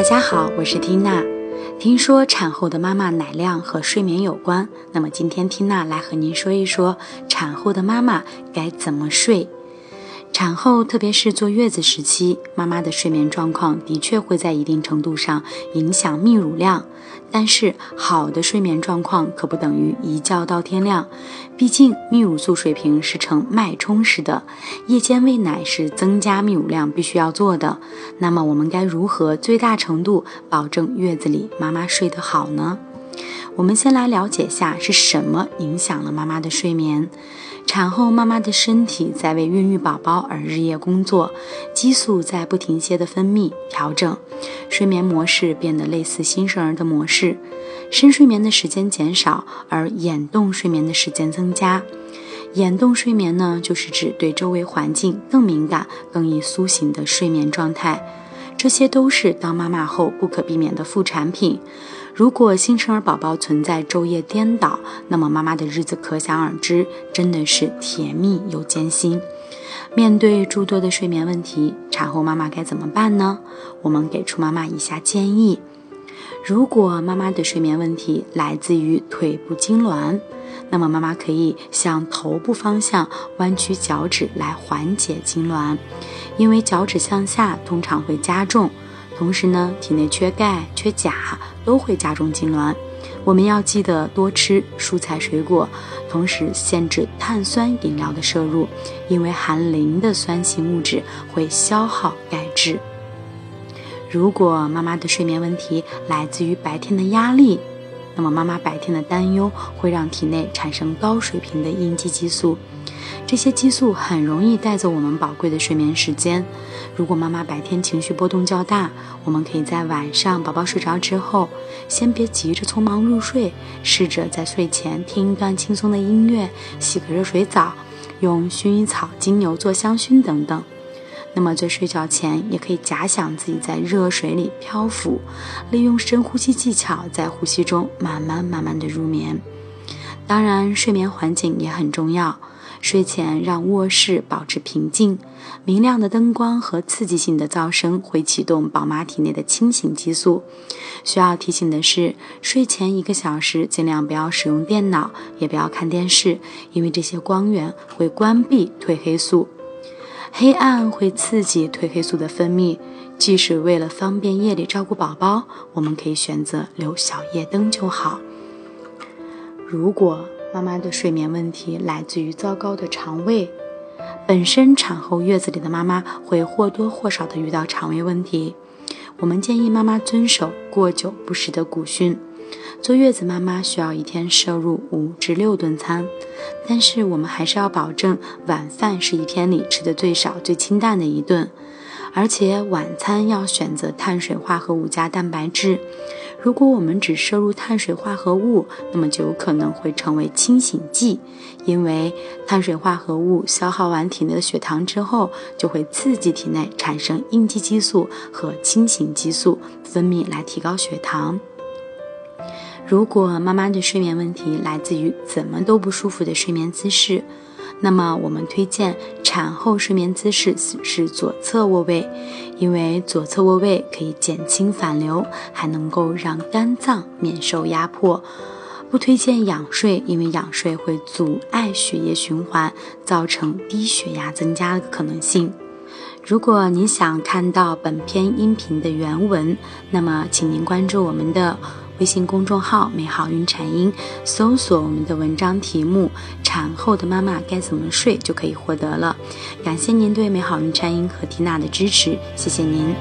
大家好，我是缇娜。听说产后的妈妈奶量和睡眠有关，那么今天缇娜来和您说一说产后的妈妈该怎么睡。产后，特别是坐月子时期，妈妈的睡眠状况的确会在一定程度上影响泌乳量。但是，好的睡眠状况可不等于一觉到天亮。毕竟，泌乳素水平是呈脉冲式的，夜间喂奶是增加泌乳量必须要做的。那么，我们该如何最大程度保证月子里妈妈睡得好呢？我们先来了解下是什么影响了妈妈的睡眠。产后妈妈的身体在为孕育宝宝而日夜工作，激素在不停歇的分泌调整，睡眠模式变得类似新生儿的模式，深睡眠的时间减少，而眼动睡眠的时间增加。眼动睡眠呢，就是指对周围环境更敏感、更易苏醒的睡眠状态。这些都是当妈妈后不可避免的副产品。如果新生儿宝宝存在昼夜颠倒，那么妈妈的日子可想而知，真的是甜蜜又艰辛。面对诸多的睡眠问题，产后妈妈该怎么办呢？我们给出妈妈以下建议：如果妈妈的睡眠问题来自于腿部痉挛，那么妈妈可以向头部方向弯曲脚趾来缓解痉挛，因为脚趾向下通常会加重。同时呢，体内缺钙、缺钾都会加重痉挛。我们要记得多吃蔬菜水果，同时限制碳酸饮料的摄入，因为含磷的酸性物质会消耗钙质。如果妈妈的睡眠问题来自于白天的压力，那么妈妈白天的担忧会让体内产生高水平的应激激素。这些激素很容易带走我们宝贵的睡眠时间。如果妈妈白天情绪波动较大，我们可以在晚上宝宝睡着之后，先别急着匆忙入睡，试着在睡前听一段轻松的音乐，洗个热水澡，用薰衣草、精油做香薰等等。那么在睡觉前，也可以假想自己在热水里漂浮，利用深呼吸技巧，在呼吸中慢慢慢慢的入眠。当然，睡眠环境也很重要。睡前让卧室保持平静，明亮的灯光和刺激性的噪声会启动宝妈体内的清醒激素。需要提醒的是，睡前一个小时尽量不要使用电脑，也不要看电视，因为这些光源会关闭褪黑素。黑暗会刺激褪黑素的分泌，即使为了方便夜里照顾宝宝，我们可以选择留小夜灯就好。如果妈妈的睡眠问题来自于糟糕的肠胃。本身产后月子里的妈妈会或多或少的遇到肠胃问题。我们建议妈妈遵守过久不食的古训。坐月子妈妈需要一天摄入五至六顿餐，但是我们还是要保证晚饭是一天里吃的最少、最清淡的一顿，而且晚餐要选择碳水化合物加蛋白质。如果我们只摄入碳水化合物，那么就有可能会成为清醒剂，因为碳水化合物消耗完体内的血糖之后，就会刺激体内产生应激激素和清醒激素分泌，来提高血糖。如果妈妈的睡眠问题来自于怎么都不舒服的睡眠姿势，那么我们推荐产后睡眠姿势是左侧卧位，因为左侧卧位可以减轻反流，还能够让肝脏免受压迫。不推荐仰睡，因为仰睡会阻碍血液循环，造成低血压增加的可能性。如果您想看到本篇音频的原文，那么请您关注我们的。微信公众号“美好孕产音”，搜索我们的文章题目“产后的妈妈该怎么睡”就可以获得了。感谢您对美好孕产音和缇娜的支持，谢谢您。